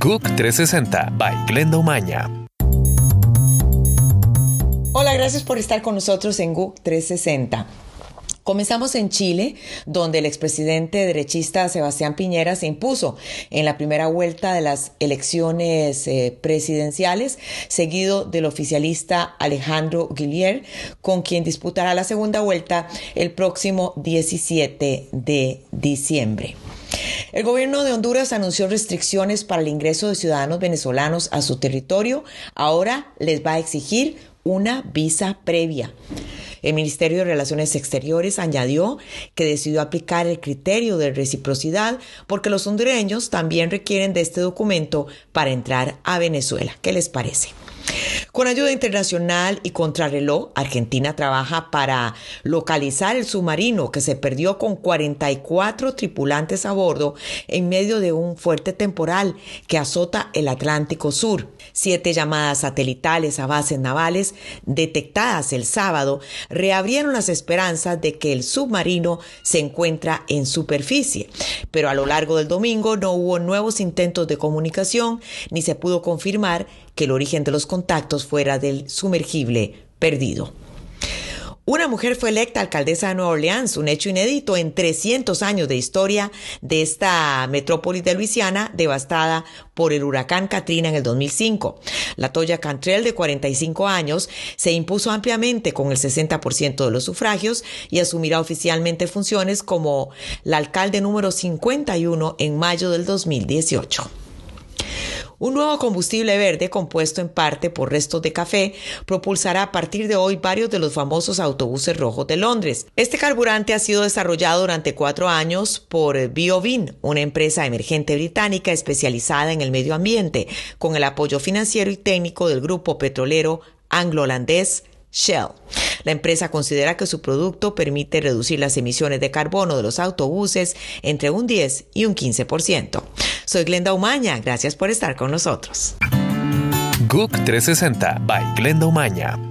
GUC 360 by Glenda Umaña. Hola, gracias por estar con nosotros en GUC 360. Comenzamos en Chile, donde el expresidente derechista Sebastián Piñera se impuso en la primera vuelta de las elecciones eh, presidenciales, seguido del oficialista Alejandro Guillier, con quien disputará la segunda vuelta el próximo 17 de diciembre. El gobierno de Honduras anunció restricciones para el ingreso de ciudadanos venezolanos a su territorio. Ahora les va a exigir una visa previa. El Ministerio de Relaciones Exteriores añadió que decidió aplicar el criterio de reciprocidad porque los hondureños también requieren de este documento para entrar a Venezuela. ¿Qué les parece? Con ayuda internacional y contrarreloj, Argentina trabaja para localizar el submarino que se perdió con 44 tripulantes a bordo en medio de un fuerte temporal que azota el Atlántico Sur. Siete llamadas satelitales a bases navales detectadas el sábado reabrieron las esperanzas de que el submarino se encuentra en superficie, pero a lo largo del domingo no hubo nuevos intentos de comunicación ni se pudo confirmar que el origen de los contactos fuera del sumergible perdido. Una mujer fue electa alcaldesa de Nueva Orleans, un hecho inédito en 300 años de historia de esta metrópoli de Luisiana devastada por el huracán Katrina en el 2005. La Toya Cantrell, de 45 años, se impuso ampliamente con el 60% de los sufragios y asumirá oficialmente funciones como la alcalde número 51 en mayo del 2018. Un nuevo combustible verde, compuesto en parte por restos de café, propulsará a partir de hoy varios de los famosos autobuses rojos de Londres. Este carburante ha sido desarrollado durante cuatro años por BioVin, una empresa emergente británica especializada en el medio ambiente, con el apoyo financiero y técnico del grupo petrolero anglo-holandés Shell. La empresa considera que su producto permite reducir las emisiones de carbono de los autobuses entre un 10 y un 15%. Soy Glenda Umaña, gracias por estar con nosotros. GUC 360 by Glenda Umaña.